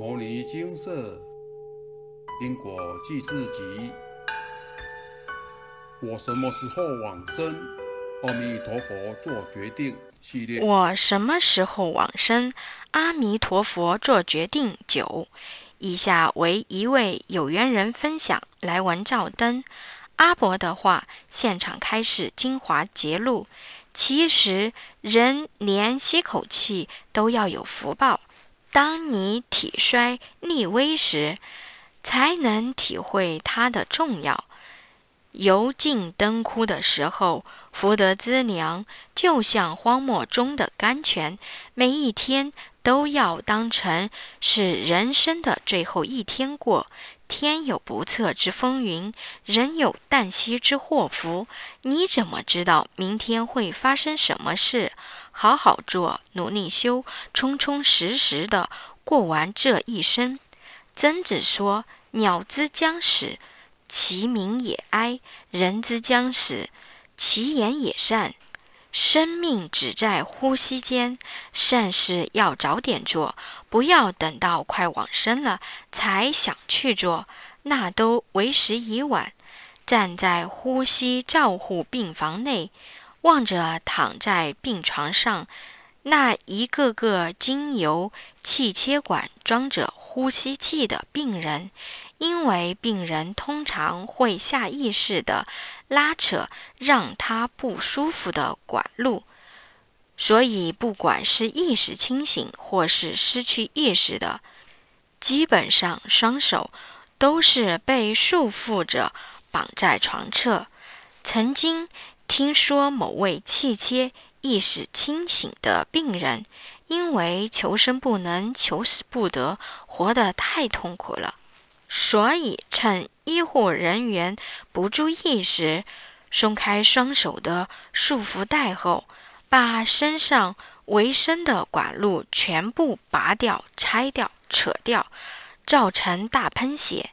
摩尼精舍因果记事集：我什么时候往生？阿弥陀佛做决定系列。我什么时候往生？阿弥陀佛做决定。九，以下为一位有缘人分享来文照灯阿伯的话，现场开始精华揭露。其实人连吸口气都要有福报。当你体衰力微时，才能体会它的重要。油尽灯枯的时候，福德资粮就像荒漠中的甘泉，每一天都要当成是人生的最后一天过。天有不测之风云，人有旦夕之祸福。你怎么知道明天会发生什么事？好好做，努力修，充充实实的过完这一生。曾子说：“鸟之将死，其鸣也哀；人之将死，其言也善。”生命只在呼吸间，善事要早点做，不要等到快往生了才想去做，那都为时已晚。站在呼吸照护病房内，望着躺在病床上那一个个经由气切管装着呼吸器的病人。因为病人通常会下意识地拉扯让他不舒服的管路，所以不管是意识清醒或是失去意识的，基本上双手都是被束缚着绑在床侧。曾经听说某位气切意识清醒的病人，因为求生不能，求死不得，活得太痛苦了。所以，趁医护人员不注意时，松开双手的束缚带后，把身上维生的管路全部拔掉、拆掉、扯掉，造成大喷血。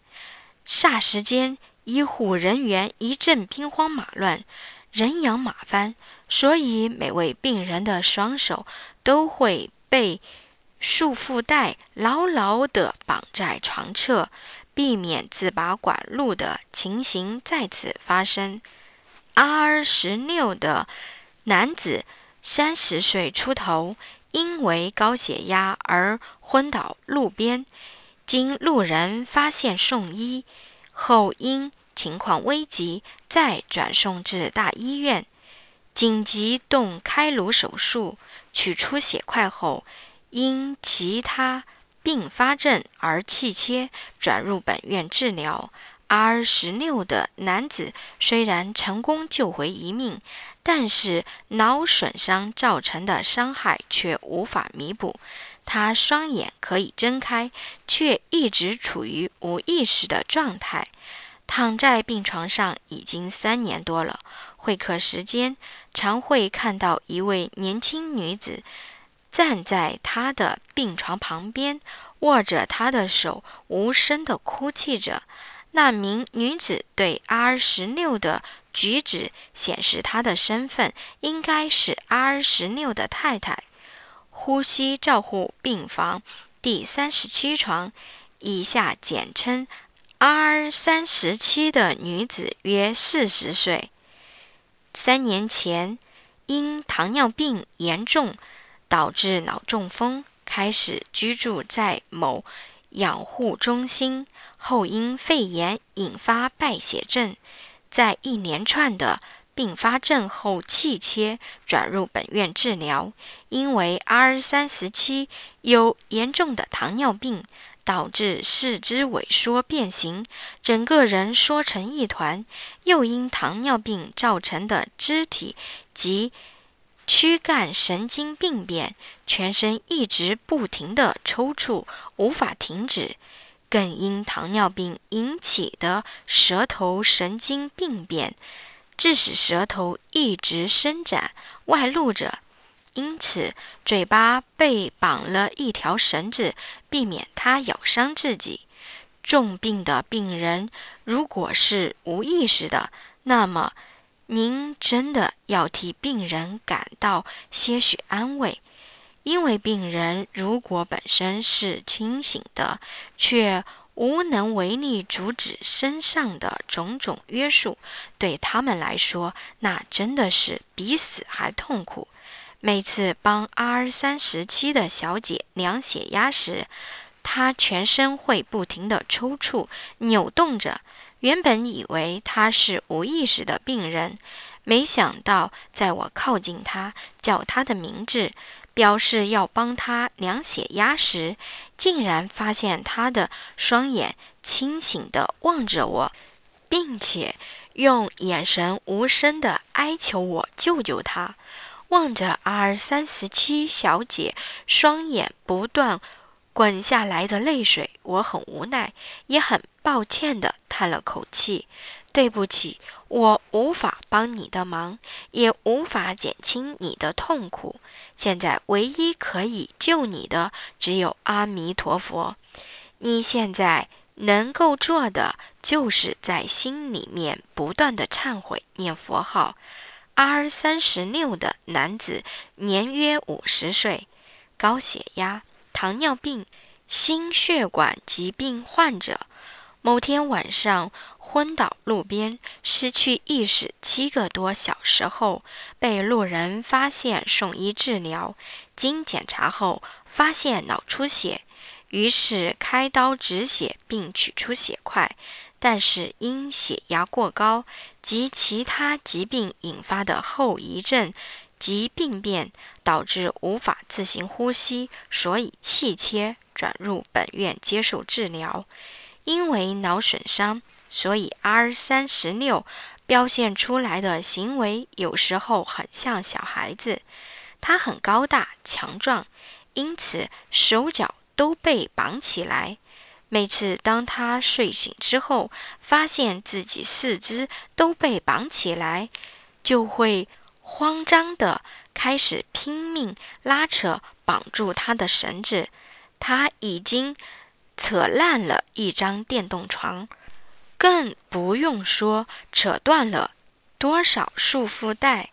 霎时间，医护人员一阵兵荒马乱、人仰马翻，所以每位病人的双手都会被束缚带牢牢地绑在床侧。避免自拔管路的情形再次发生。R 十六的男子三十岁出头，因为高血压而昏倒路边，经路人发现送医后，因情况危急，再转送至大医院，紧急动开颅手术，取出血块后，因其他。并发症而气切转入本院治疗。R 十六的男子虽然成功救回一命，但是脑损伤造成的伤害却无法弥补。他双眼可以睁开，却一直处于无意识的状态，躺在病床上已经三年多了。会客时间，常会看到一位年轻女子。站在他的病床旁边，握着他的手，无声地哭泣着。那名女子对 R 十六的举止显示，她的身份应该是 R 十六的太太。呼吸照护病房第三十七床，以下简称 R 三十七的女子约四十岁。三年前，因糖尿病严重。导致脑中风，开始居住在某养护中心，后因肺炎引发败血症，在一连串的并发症后气切转入本院治疗。因为 R 三十七有严重的糖尿病，导致四肢萎缩变形，整个人缩成一团；又因糖尿病造成的肢体及躯干神经病变，全身一直不停地抽搐，无法停止；更因糖尿病引起的舌头神经病变，致使舌头一直伸展外露着，因此嘴巴被绑了一条绳子，避免它咬伤自己。重病的病人如果是无意识的，那么。您真的要替病人感到些许安慰，因为病人如果本身是清醒的，却无能为力阻止身上的种种约束，对他们来说，那真的是比死还痛苦。每次帮 R 三十七的小姐量血压时，她全身会不停地抽搐、扭动着。原本以为她是无意识的病人，没想到在我靠近她，叫她的名字。表示要帮她量血压时，竟然发现她的双眼清醒地望着我，并且用眼神无声地哀求我救救她。望着 R 三十七小姐双眼不断滚下来的泪水，我很无奈，也很抱歉地叹了口气：“对不起。”我无法帮你的忙，也无法减轻你的痛苦。现在唯一可以救你的，只有阿弥陀佛。你现在能够做的，就是在心里面不断的忏悔、念佛号。R 三十六的男子，年约五十岁，高血压、糖尿病、心血管疾病患者。某天晚上昏倒路边，失去意识七个多小时后，被路人发现送医治疗。经检查后发现脑出血，于是开刀止血并取出血块。但是因血压过高及其他疾病引发的后遗症及病变，导致无法自行呼吸，所以气切转入本院接受治疗。因为脑损伤，所以 R 三十六表现出来的行为有时候很像小孩子。他很高大强壮，因此手脚都被绑起来。每次当他睡醒之后，发现自己四肢都被绑起来，就会慌张地开始拼命拉扯绑住他的绳子。他已经。扯烂了一张电动床，更不用说扯断了多少束缚带。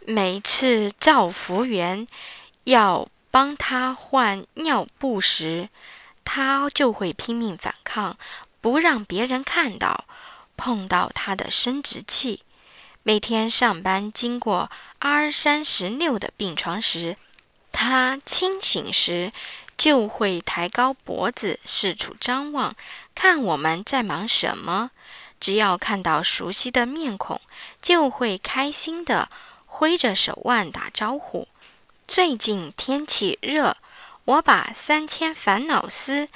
每次照服务员要帮他换尿布时，他就会拼命反抗，不让别人看到碰到他的生殖器。每天上班经过 R 三十六的病床时，他清醒时。就会抬高脖子，四处张望，看我们在忙什么。只要看到熟悉的面孔，就会开心地挥着手腕打招呼。最近天气热，我把三千烦恼丝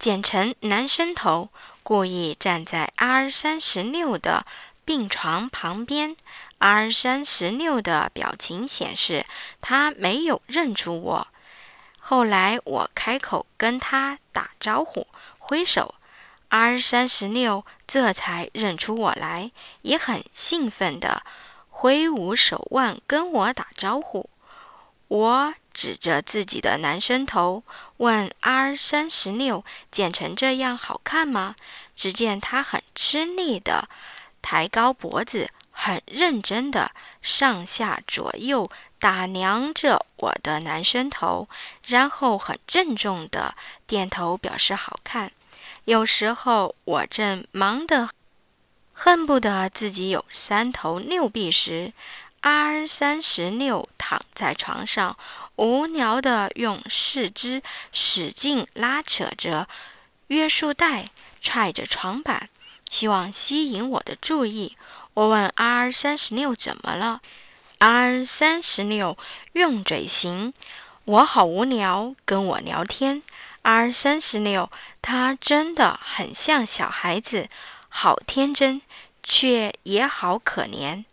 剪成男生头，故意站在 R 三十六的病床旁边。R 三十六的表情显示他没有认出我。后来我开口跟他打招呼，挥手，R 三十六这才认出我来，也很兴奋地挥舞手腕跟我打招呼。我指着自己的男生头问 R 三十六：“剪成这样好看吗？”只见他很吃力地抬高脖子，很认真地上下左右。打量着我的男生头，然后很郑重地点头表示好看。有时候我正忙得恨不得自己有三头六臂时，R 三十六躺在床上，无聊地用四肢使劲拉扯着约束带，踹着床板，希望吸引我的注意。我问 R 三十六怎么了？R 三十六用嘴型，我好无聊，跟我聊天。R 三十六，他真的很像小孩子，好天真，却也好可怜。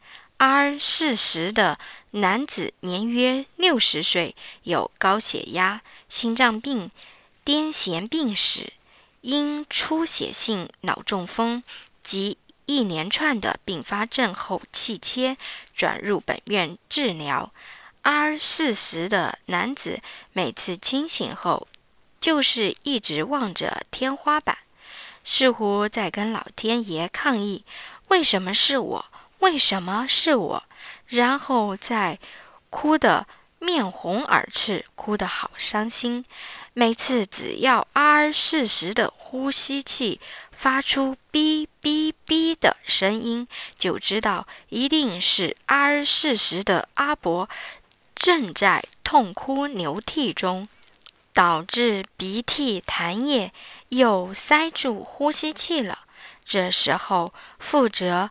R 四十的男子，年约六十岁，有高血压、心脏病、癫痫病史，因出血性脑中风及。一连串的并发症后气切转入本院治疗。R 四十的男子每次清醒后，就是一直望着天花板，似乎在跟老天爷抗议：为什么是我？为什么是我？然后再哭得面红耳赤，哭得好伤心。每次只要阿适时的呼吸气发出“哔哔哔”的声音，就知道一定是阿适时的阿伯正在痛哭流涕中，导致鼻涕痰液又塞住呼吸器了。这时候，负责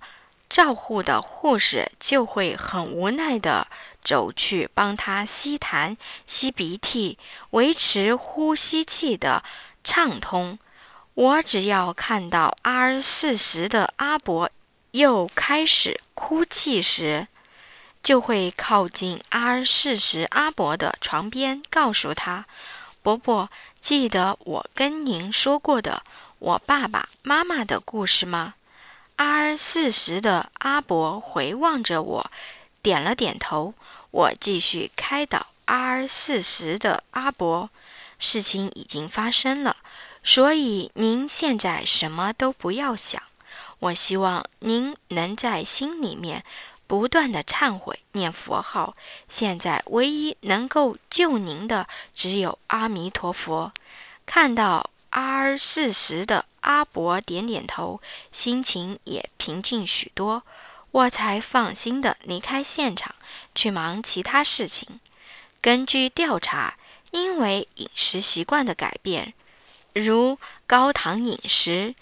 照护的护士就会很无奈地走去帮他吸痰、吸鼻涕，维持呼吸器的畅通。我只要看到阿四十的阿伯又开始哭泣时，就会靠近阿四十阿伯的床边，告诉他：“伯伯，记得我跟您说过的。”我爸爸妈妈的故事吗？阿四十的阿伯回望着我，点了点头。我继续开导阿四十的阿伯：事情已经发生了，所以您现在什么都不要想。我希望您能在心里面不断的忏悔、念佛号。现在唯一能够救您的只有阿弥陀佛。看到。阿四十的阿伯点点头，心情也平静许多，我才放心的离开现场，去忙其他事情。根据调查，因为饮食习惯的改变，如高糖饮食、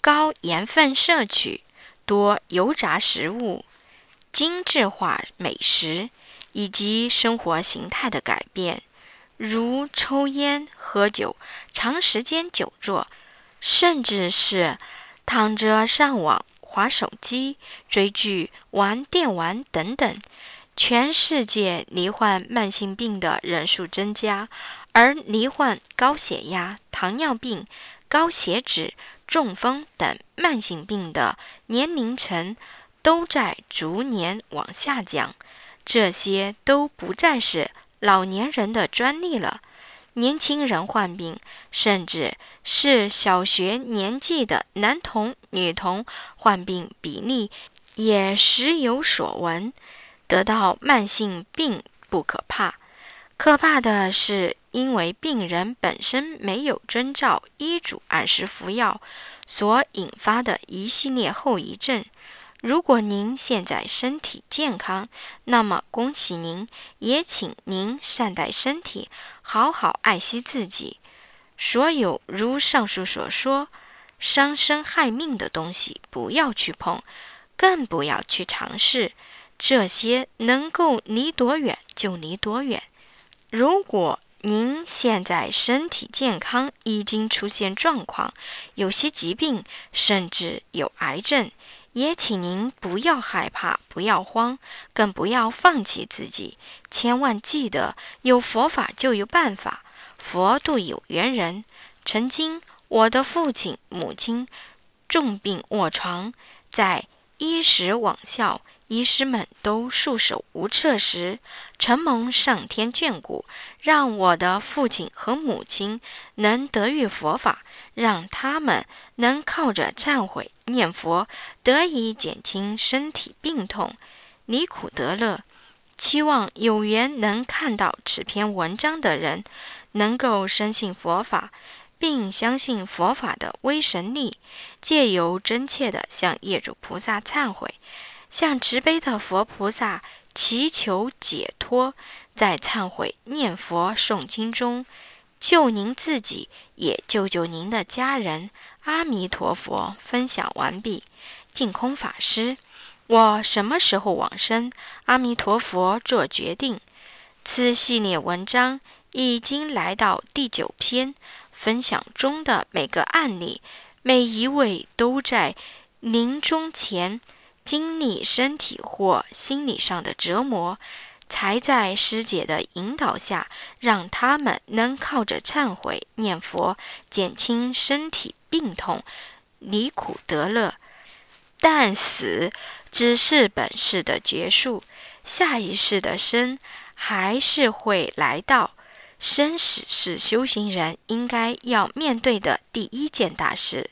高盐分摄取、多油炸食物、精致化美食，以及生活形态的改变。如抽烟、喝酒、长时间久坐，甚至是躺着上网、划手机、追剧、玩电玩等等，全世界罹患慢性病的人数增加，而罹患高血压、糖尿病、高血脂、中风等慢性病的年龄层都在逐年往下降。这些都不再是。老年人的专利了，年轻人患病，甚至是小学年纪的男童、女童患病比例也时有所闻。得到慢性病不可怕，可怕的是因为病人本身没有遵照医嘱按时服药所引发的一系列后遗症。如果您现在身体健康，那么恭喜您，也请您善待身体，好好爱惜自己。所有如上述所说伤身害命的东西，不要去碰，更不要去尝试。这些能够离多远就离多远。如果您现在身体健康，已经出现状况，有些疾病，甚至有癌症。也请您不要害怕，不要慌，更不要放弃自己。千万记得，有佛法就有办法，佛度有缘人。曾经，我的父亲、母亲重病卧床，在衣食网校。医师们都束手无策时，承蒙上天眷顾，让我的父亲和母亲能得遇佛法，让他们能靠着忏悔念佛，得以减轻身体病痛，离苦得乐。期望有缘能看到此篇文章的人，能够深信佛法，并相信佛法的威神力，借由真切的向业主菩萨忏悔。向慈悲的佛菩萨祈求解脱，在忏悔、念佛、诵经中，救您自己，也救救您的家人。阿弥陀佛。分享完毕。净空法师，我什么时候往生？阿弥陀佛做决定。此系列文章已经来到第九篇，分享中的每个案例，每一位都在临终前。经历身体或心理上的折磨，才在师姐的引导下，让他们能靠着忏悔、念佛，减轻身体病痛，离苦得乐。但死只是本世的结束，下一世的生还是会来到。生死是修行人应该要面对的第一件大事。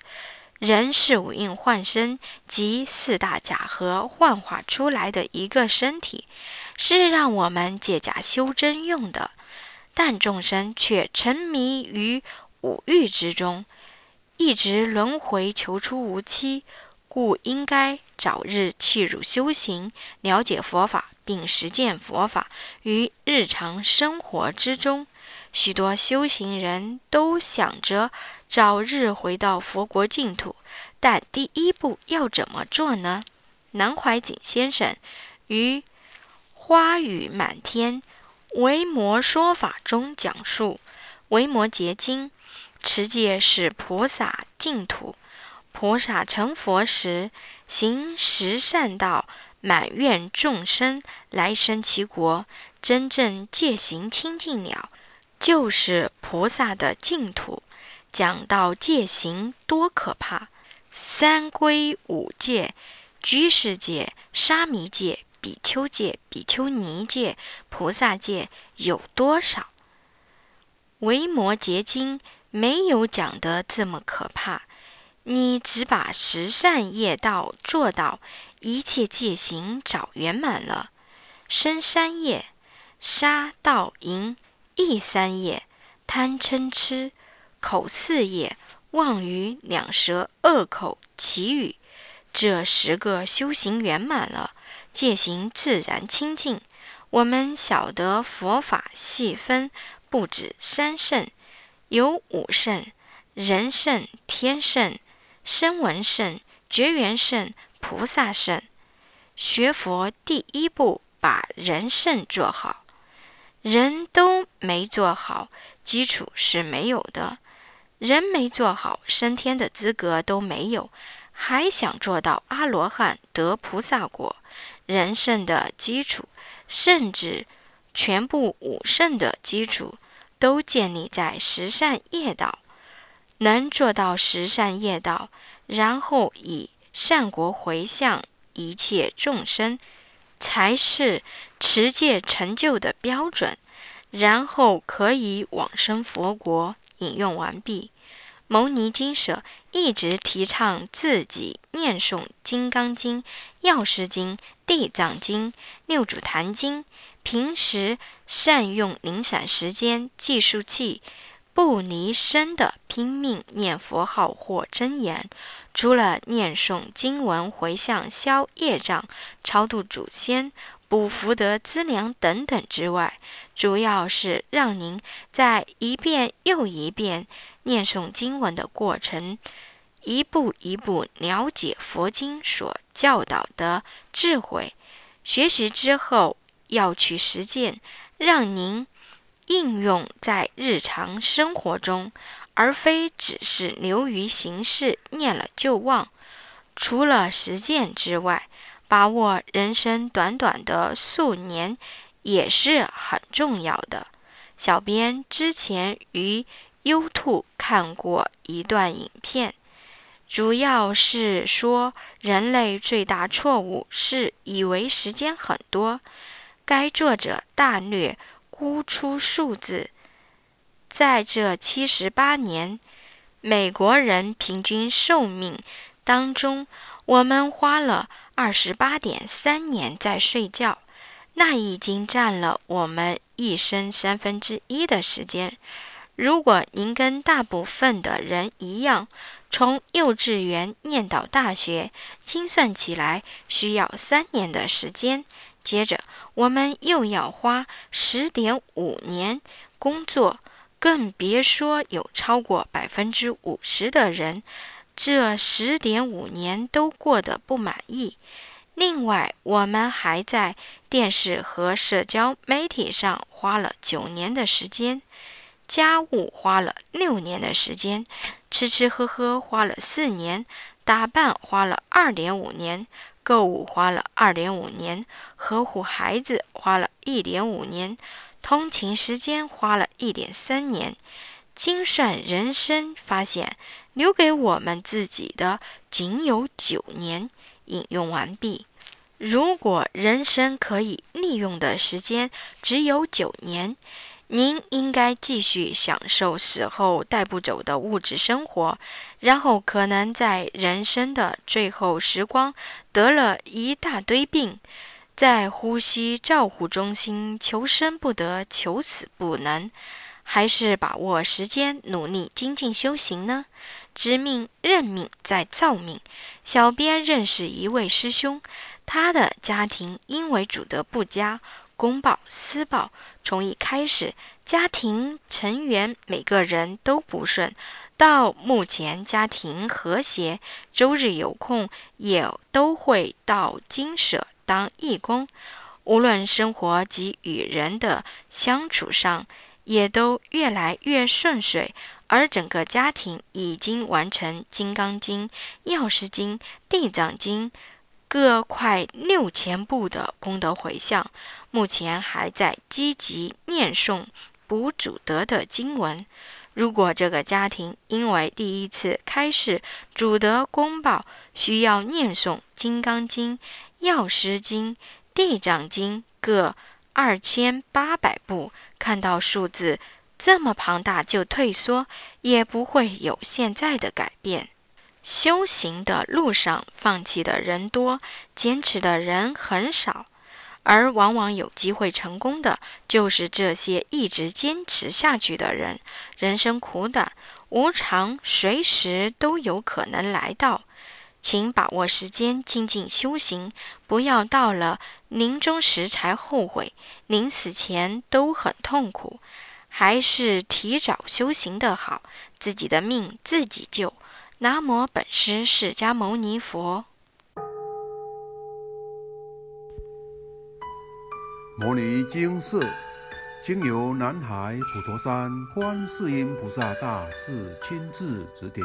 人是五蕴幻身及四大假合幻化出来的一个身体，是让我们借假修真用的。但众生却沉迷于五欲之中，一直轮回求出无期，故应该早日弃入修行，了解佛法，并实践佛法于日常生活之中。许多修行人都想着早日回到佛国净土，但第一步要怎么做呢？南怀瑾先生于《花雨满天》。维摩说法中讲述，维摩诘经，持戒是菩萨净土。菩萨成佛时，行十善道，满愿众生来生其国。真正戒行清净了，就是菩萨的净土。讲到戒行多可怕，三归五戒，居士戒、沙弥戒。比丘戒、比丘尼戒、菩萨戒有多少？维摩诘经没有讲得这么可怕。你只把十善业道做到，一切戒行早圆满了。生三业：杀、盗、淫；意三业：贪、嗔、痴；口四业：妄语、两舌、恶口、绮语。这十个修行圆满了。戒行自然清净。我们晓得佛法细分，不止三圣，有五圣：人圣、天圣、声闻圣、觉缘圣、菩萨圣。学佛第一步，把人圣做好。人都没做好，基础是没有的。人没做好，升天的资格都没有，还想做到阿罗汉得菩萨果？人圣的基础，甚至全部五圣的基础，都建立在十善业道。能做到十善业道，然后以善国回向一切众生，才是持戒成就的标准。然后可以往生佛国。引用完毕。牟尼经舍一直提倡自己念诵《金刚经》《药师经》《地藏经》《六祖坛经》，平时善用零散时间计数器，不离身的拼命念佛号或真言。除了念诵经文、回向、消业障、超度祖先、补福德资粮等等之外，主要是让您在一遍又一遍。念诵经文的过程，一步一步了解佛经所教导的智慧。学习之后要去实践，让您应用在日常生活中，而非只是流于形式，念了就忘。除了实践之外，把握人生短短的数年也是很重要的。小编之前于。YouTube 看过一段影片，主要是说人类最大错误是以为时间很多。该作者大略估出数字，在这七十八年美国人平均寿命当中，我们花了二十八点三年在睡觉，那已经占了我们一生三分之一的时间。如果您跟大部分的人一样，从幼稚园念到大学，精算起来需要三年的时间。接着，我们又要花十点五年工作，更别说有超过百分之五十的人，这十点五年都过得不满意。另外，我们还在电视和社交媒体上花了九年的时间。家务花了六年的时间，吃吃喝喝花了四年，打扮花了二点五年，购物花了二点五年，呵护孩子花了一点五年，通勤时间花了一点三年。精算人生，发现留给我们自己的仅有九年。引用完毕。如果人生可以利用的时间只有九年。您应该继续享受死后带不走的物质生活，然后可能在人生的最后时光得了一大堆病，在呼吸照护中心求生不得，求死不能，还是把握时间努力精进修行呢？知命认命在造命。小编认识一位师兄，他的家庭因为主德不佳，公报私报，从一开始家庭成员每个人都不顺，到目前家庭和谐，周日有空也都会到金舍。当义工，无论生活及与人的相处上，也都越来越顺遂。而整个家庭已经完成《金刚经》《药师经》《地藏经》各快六千部的功德回向，目前还在积极念诵补主德的经文。如果这个家庭因为第一次开示主德公报，需要念诵《金刚经》。药师经、地藏经各二千八百部，看到数字这么庞大就退缩，也不会有现在的改变。修行的路上，放弃的人多，坚持的人很少，而往往有机会成功的，就是这些一直坚持下去的人。人生苦短，无常随时都有可能来到。请把握时间，精进修行，不要到了临终时才后悔，临死前都很痛苦，还是提早修行的好，自己的命自己救。南无本师释迦牟尼佛。摩尼经寺经由南海普陀山观世音菩萨大士亲自指点。